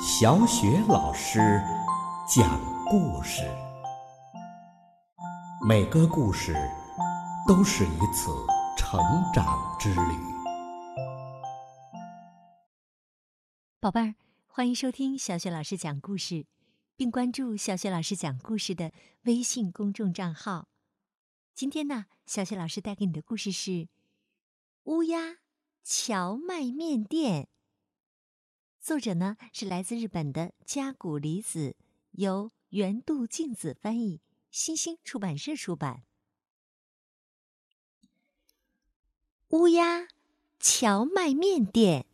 小雪老师讲故事，每个故事都是一次成长之旅。宝贝儿，欢迎收听小雪老师讲故事，并关注小雪老师讲故事的微信公众账号。今天呢，小雪老师带给你的故事是《乌鸦荞麦面店》。作者呢是来自日本的加古离子，由原渡静子翻译，新星出版社出版。乌鸦荞麦面店。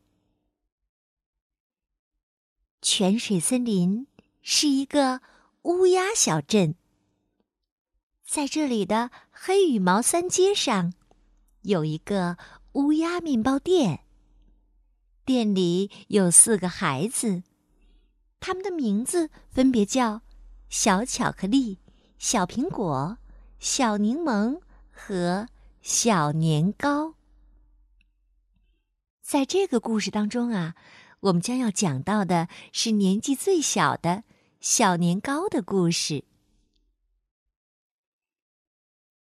泉水森林是一个乌鸦小镇，在这里的黑羽毛三街上，有一个乌鸦面包店。店里有四个孩子，他们的名字分别叫小巧克力、小苹果、小柠檬和小年糕。在这个故事当中啊，我们将要讲到的是年纪最小的小年糕的故事。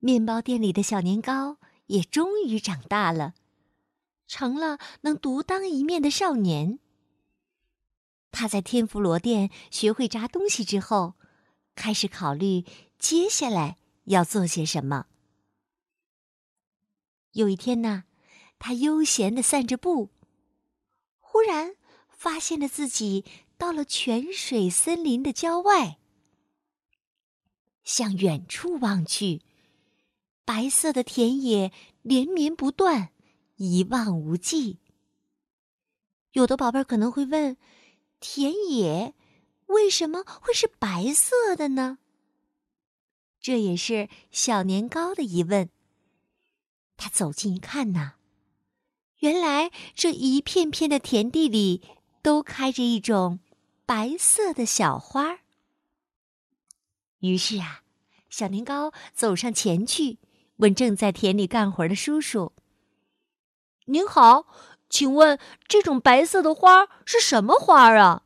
面包店里的小年糕也终于长大了。成了能独当一面的少年。他在天妇罗店学会炸东西之后，开始考虑接下来要做些什么。有一天呢，他悠闲的散着步，忽然发现了自己到了泉水森林的郊外。向远处望去，白色的田野连绵不断。一望无际。有的宝贝儿可能会问：田野为什么会是白色的呢？这也是小年糕的疑问。他走近一看呐，原来这一片片的田地里都开着一种白色的小花。于是啊，小年糕走上前去，问正在田里干活的叔叔。您好，请问这种白色的花是什么花啊？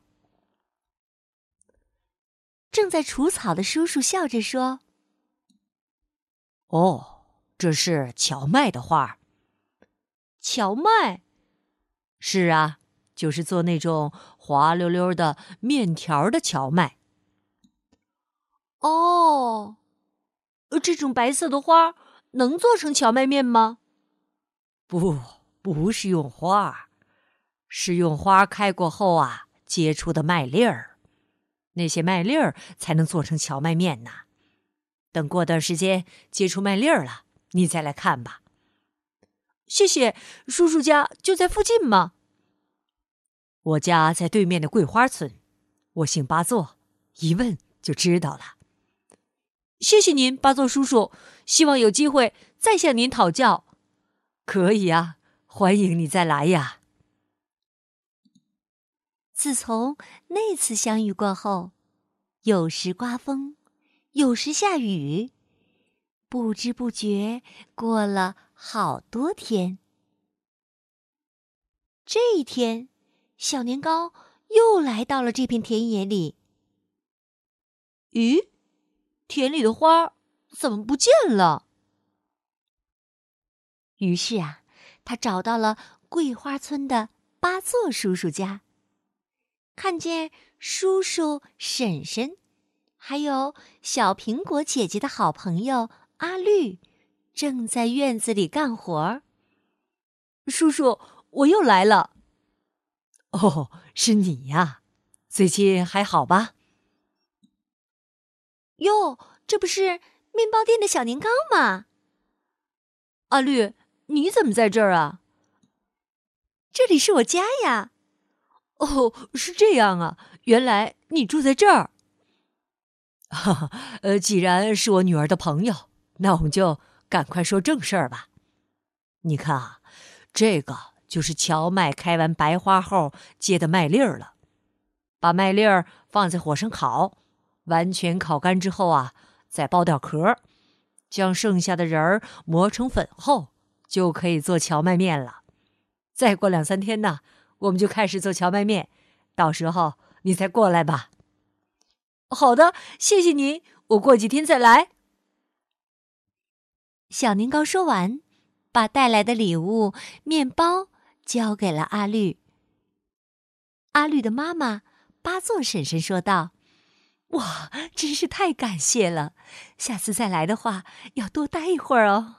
正在除草的叔叔笑着说：“哦，这是荞麦的花。荞麦，是啊，就是做那种滑溜溜的面条的荞麦。哦，这种白色的花能做成荞麦面吗？不。”不是用花，是用花开过后啊结出的麦粒儿，那些麦粒儿才能做成荞麦面呢。等过段时间结出麦粒儿了，你再来看吧。谢谢，叔叔家就在附近吗？我家在对面的桂花村，我姓八座，一问就知道了。谢谢您，八座叔叔，希望有机会再向您讨教。可以啊。欢迎你再来呀！自从那次相遇过后，有时刮风，有时下雨，不知不觉过了好多天。这一天，小年糕又来到了这片田野里。咦，田里的花怎么不见了？于是啊。他找到了桂花村的八座叔叔家，看见叔叔、婶婶，还有小苹果姐姐的好朋友阿绿，正在院子里干活。叔叔，我又来了。哦，是你呀，最近还好吧？哟，这不是面包店的小年糕吗？阿绿。你怎么在这儿啊？这里是我家呀。哦，是这样啊，原来你住在这儿。哈哈，呃，既然是我女儿的朋友，那我们就赶快说正事儿吧。你看啊，这个就是荞麦开完白花后结的麦粒儿了。把麦粒儿放在火上烤，完全烤干之后啊，再剥掉壳，将剩下的仁儿磨成粉后。就可以做荞麦面了。再过两三天呢，我们就开始做荞麦面，到时候你再过来吧。好的，谢谢您，我过几天再来。小年糕说完，把带来的礼物——面包交给了阿绿。阿绿的妈妈八座婶婶说道：“哇，真是太感谢了！下次再来的话，要多待一会儿哦。”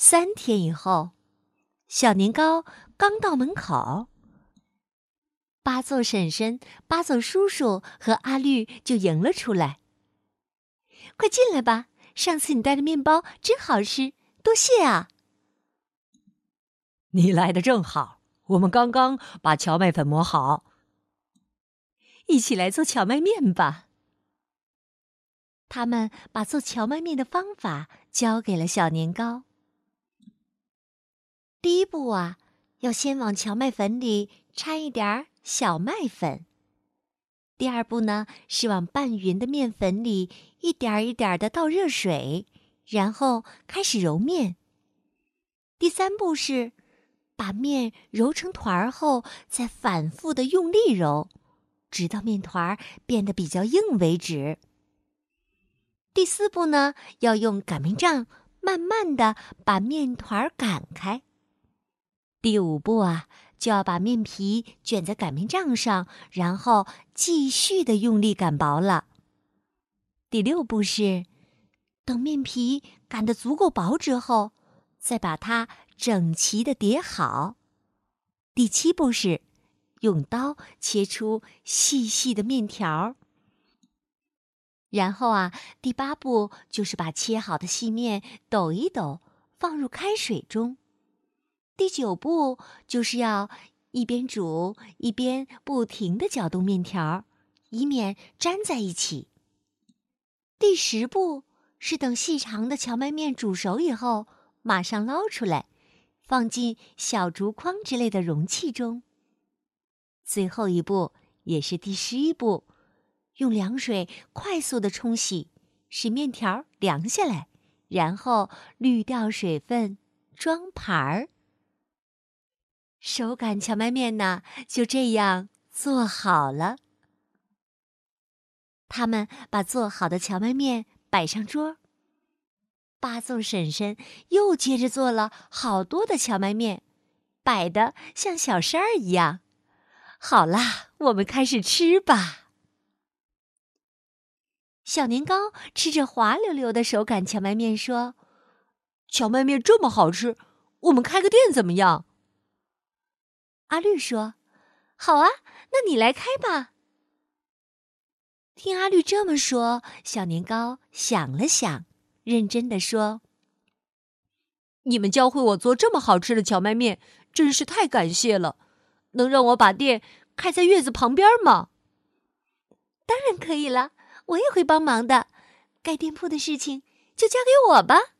三天以后，小年糕刚到门口，八座婶婶、八座叔叔和阿绿就迎了出来。快进来吧！上次你带的面包真好吃，多谢啊！你来的正好，我们刚刚把荞麦粉磨好，一起来做荞麦面吧。他们把做荞麦面的方法教给了小年糕。第一步啊，要先往荞麦粉里掺一点儿小麦粉。第二步呢，是往拌匀的面粉里一点儿一点儿的倒热水，然后开始揉面。第三步是把面揉成团儿后，再反复的用力揉，直到面团儿变得比较硬为止。第四步呢，要用擀面杖慢慢的把面团擀开。第五步啊，就要把面皮卷在擀面杖上，然后继续的用力擀薄了。第六步是，等面皮擀得足够薄之后，再把它整齐的叠好。第七步是，用刀切出细细的面条。然后啊，第八步就是把切好的细面抖一抖，放入开水中。第九步就是要一边煮一边不停的搅动面条，以免粘在一起。第十步是等细长的荞麦面煮熟以后，马上捞出来，放进小竹筐之类的容器中。最后一步也是第十一步，用凉水快速的冲洗，使面条凉下来，然后滤掉水分，装盘儿。手擀荞麦面呢，就这样做好了。他们把做好的荞麦面摆上桌。八奏婶婶又接着做了好多的荞麦面，摆的像小山儿一样。好啦，我们开始吃吧。小年糕吃着滑溜溜的手擀荞麦面，说：“荞麦面这么好吃，我们开个店怎么样？”阿绿说：“好啊，那你来开吧。”听阿绿这么说，小年糕想了想，认真的说：“你们教会我做这么好吃的荞麦面，真是太感谢了。能让我把店开在院子旁边吗？”“当然可以了，我也会帮忙的。盖店铺的事情就交给我吧。”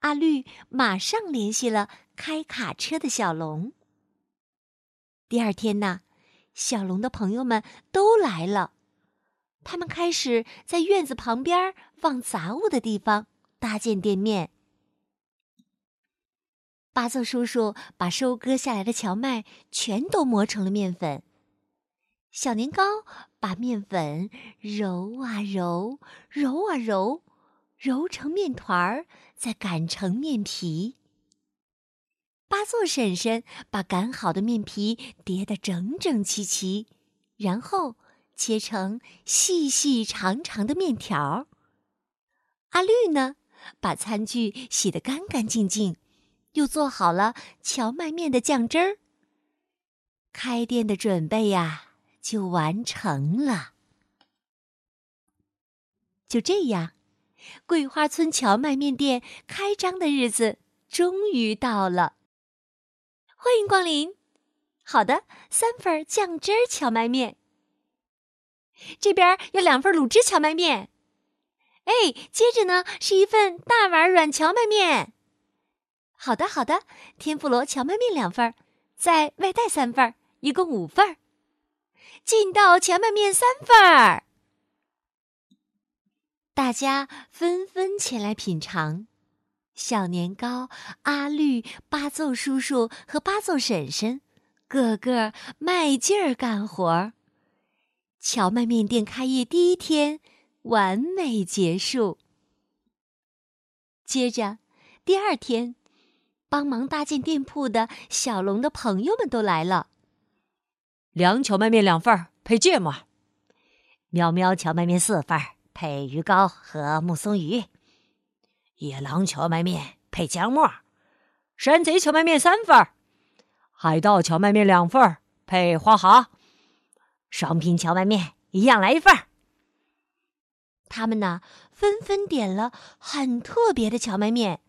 阿绿马上联系了。开卡车的小龙。第二天呢，小龙的朋友们都来了，他们开始在院子旁边放杂物的地方搭建店面。八奏叔叔把收割下来的荞麦全都磨成了面粉，小年糕把面粉揉啊揉，揉啊揉，揉成面团儿，再擀成面皮。八座婶婶把擀好的面皮叠得整整齐齐，然后切成细细长长的面条。阿绿呢，把餐具洗得干干净净，又做好了荞麦面的酱汁儿。开店的准备呀，就完成了。就这样，桂花村荞麦面店开张的日子终于到了。欢迎光临，好的，三份酱汁儿荞麦面。这边有两份卤汁荞麦面，哎，接着呢是一份大碗软荞麦面。好的，好的，天妇罗荞麦面两份，再外带三份，一共五份。劲道荞麦面三份儿，大家纷纷前来品尝。小年糕、阿绿、八奏叔叔和八奏婶婶，个个卖劲儿干活儿。荞麦面店开业第一天完美结束。接着，第二天，帮忙搭建店铺的小龙的朋友们都来了。凉荞麦面两份儿，配芥末；喵喵荞麦面四份儿，配鱼糕和木松鱼。野狼荞麦面配姜末，山贼荞麦面三份，海盗荞麦面两份配花蛤，双拼荞麦面一样来一份。他们呢，纷纷点了很特别的荞麦面。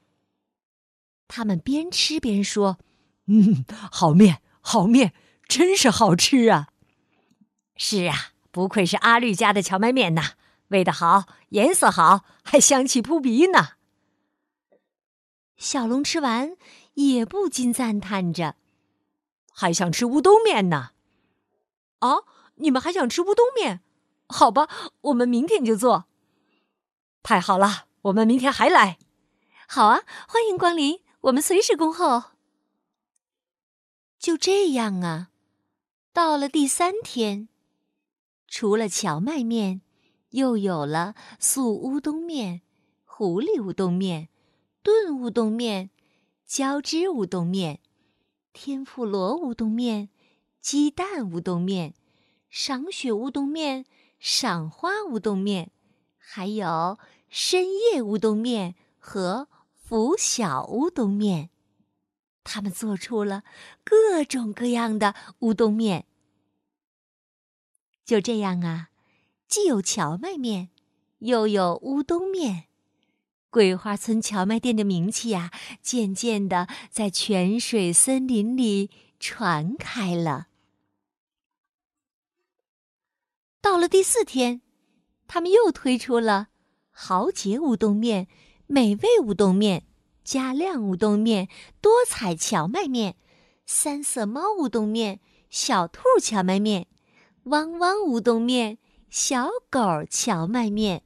他们边吃边说：“嗯，好面，好面，真是好吃啊！”是啊，不愧是阿绿家的荞麦面呐，味道好，颜色好，还香气扑鼻呢。小龙吃完，也不禁赞叹着：“还想吃乌冬面呢！”啊，你们还想吃乌冬面？好吧，我们明天就做。太好了，我们明天还来。好啊，欢迎光临，我们随时恭候。就这样啊，到了第三天，除了荞麦面，又有了素乌冬面、狐狸乌冬面。炖乌冬面、浇汁乌冬面、天妇罗乌冬面、鸡蛋乌冬面、赏雪乌冬面、赏花乌冬面，还有深夜乌冬面和拂晓乌冬面。他们做出了各种各样的乌冬面。就这样啊，既有荞麦面，又有乌冬面。桂花村荞麦店的名气呀，渐渐的在泉水森林里传开了。到了第四天，他们又推出了豪杰乌冬面、美味乌冬面、加量乌冬面、多彩荞麦面、三色猫乌冬面、小兔荞麦面、汪汪乌冬面、小狗荞麦面，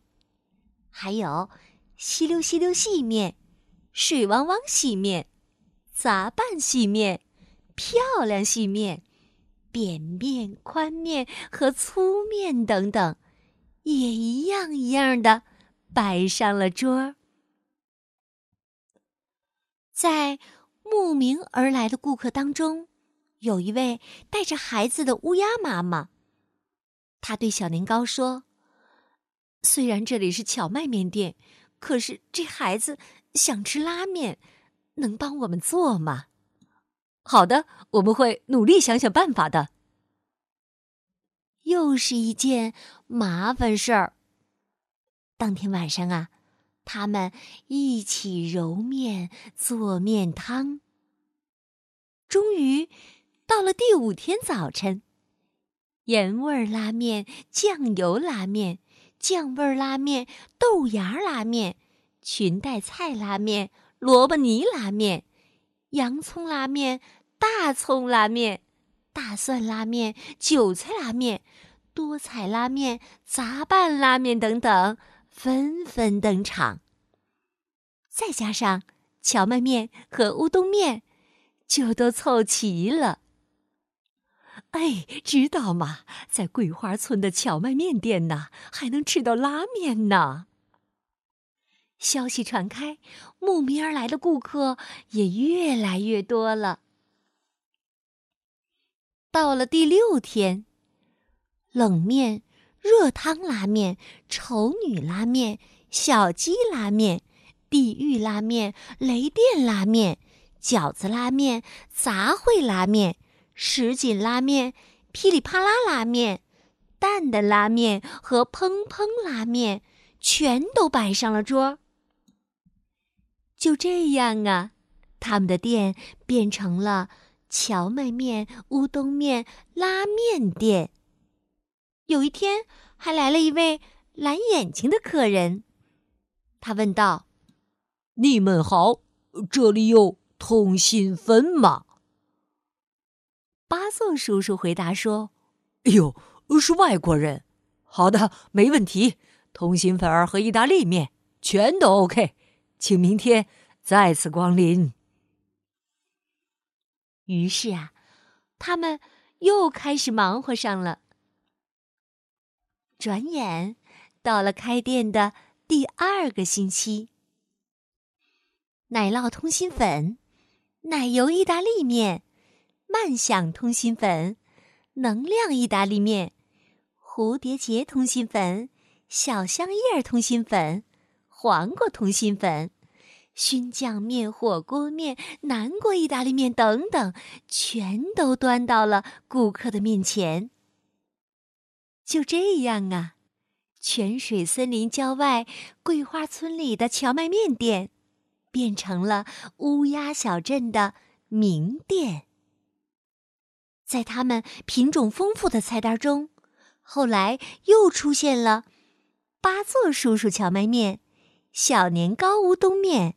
还有。稀溜稀溜细面，水汪汪细面，杂拌细面，漂亮细面，扁面、宽面和粗面等等，也一样一样的摆上了桌。在慕名而来的顾客当中，有一位带着孩子的乌鸦妈妈。她对小年糕说：“虽然这里是荞麦面店。”可是这孩子想吃拉面，能帮我们做吗？好的，我们会努力想想办法的。又是一件麻烦事儿。当天晚上啊，他们一起揉面做面汤。终于到了第五天早晨，盐味拉面、酱油拉面。酱味拉面、豆芽拉面、裙带菜拉面、萝卜泥拉面、洋葱拉面、大葱拉面、大蒜拉面、韭菜拉面、多彩拉面、杂拌拉面等等纷纷登场。再加上荞麦面和乌冬面，就都凑齐了。哎，知道吗？在桂花村的荞麦面店呢，还能吃到拉面呢。消息传开，慕名而来的顾客也越来越多了。到了第六天，冷面、热汤拉面、丑女拉面、小鸡拉面、地狱拉面、雷电拉面、饺子拉面、杂烩拉面。什锦拉面、噼里啪啦拉面、蛋的拉面和砰砰拉面，全都摆上了桌。就这样啊，他们的店变成了荞麦面、乌冬面、拉面店。有一天，还来了一位蓝眼睛的客人，他问道：“你们好，这里有通心粉吗？”八奏叔叔回答说：“哎呦，是外国人。好的，没问题。通心粉儿和意大利面全都 OK，请明天再次光临。于是啊，他们又开始忙活上了。转眼到了开店的第二个星期，奶酪通心粉、奶油意大利面、慢享通心粉、能量意大利面、蝴蝶结通心粉、小香叶通心粉、黄瓜通心粉。熏酱面、火锅面、南国意大利面等等，全都端到了顾客的面前。就这样啊，泉水森林郊外桂花村里的荞麦面店，变成了乌鸦小镇的名店。在他们品种丰富的菜单中，后来又出现了八座叔叔荞麦面、小年糕乌冬面。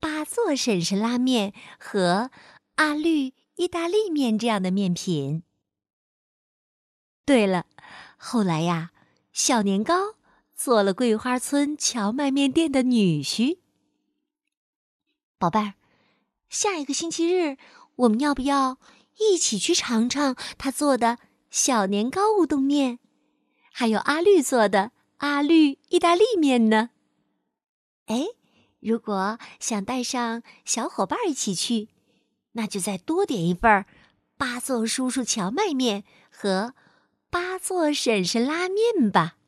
八座婶婶拉面和阿绿意大利面这样的面品。对了，后来呀，小年糕做了桂花村荞麦面店的女婿。宝贝儿，下一个星期日，我们要不要一起去尝尝他做的小年糕乌冬面，还有阿绿做的阿绿意大利面呢？哎。如果想带上小伙伴一起去，那就再多点一份八座叔叔荞麦面和八座婶婶拉面吧。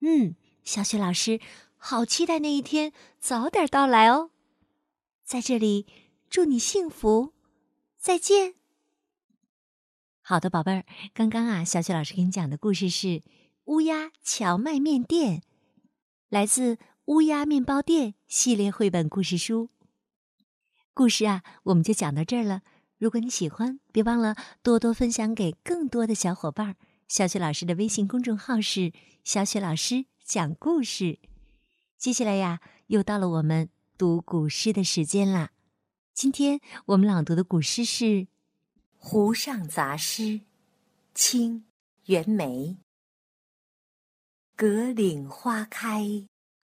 嗯，小雪老师好期待那一天早点到来哦。在这里祝你幸福，再见。好的，宝贝儿，刚刚啊，小雪老师给你讲的故事是《乌鸦荞麦面店》，来自。乌鸦面包店系列绘本故事书，故事啊，我们就讲到这儿了。如果你喜欢，别忘了多多分享给更多的小伙伴。小雪老师的微信公众号是“小雪老师讲故事”。接下来呀，又到了我们读古诗的时间啦。今天我们朗读的古诗是《湖上杂诗》，清袁枚。葛岭花开。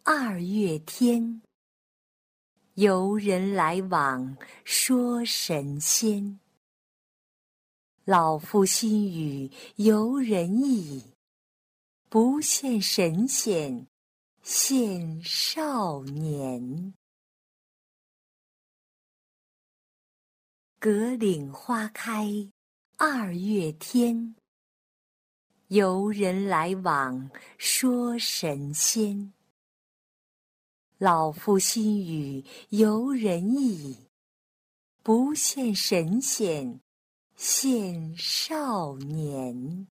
二月天，游人来往说神仙。老夫心语游人意，不羡神仙羡少年。葛岭花开二月天，游人来往说神仙。老夫心语游人意，不羡神仙羡少年。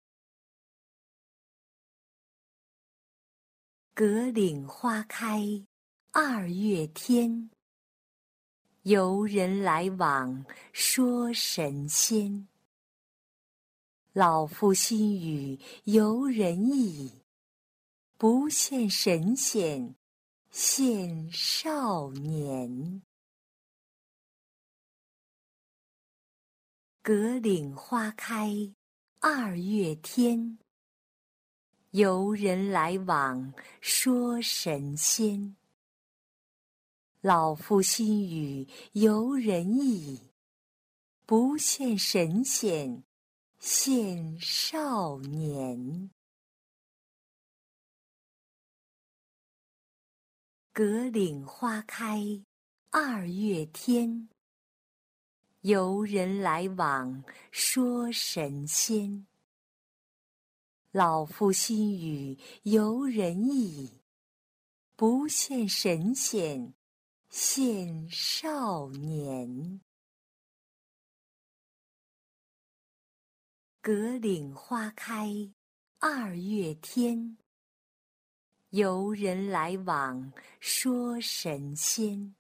葛岭花开二月天，游人来往说神仙。老夫心语游人意，不羡神仙。羡少年。葛岭花开二月天，游人来往说神仙。老夫心语游人意，不羡神仙羡少年。葛岭花开二月天，游人来往说神仙。老夫心语游人意，不羡神仙羡少年。葛岭花开二月天。游人来往说神仙。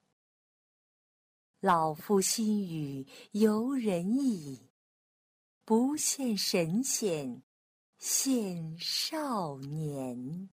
老夫心语游人意，不羡神仙羡少年。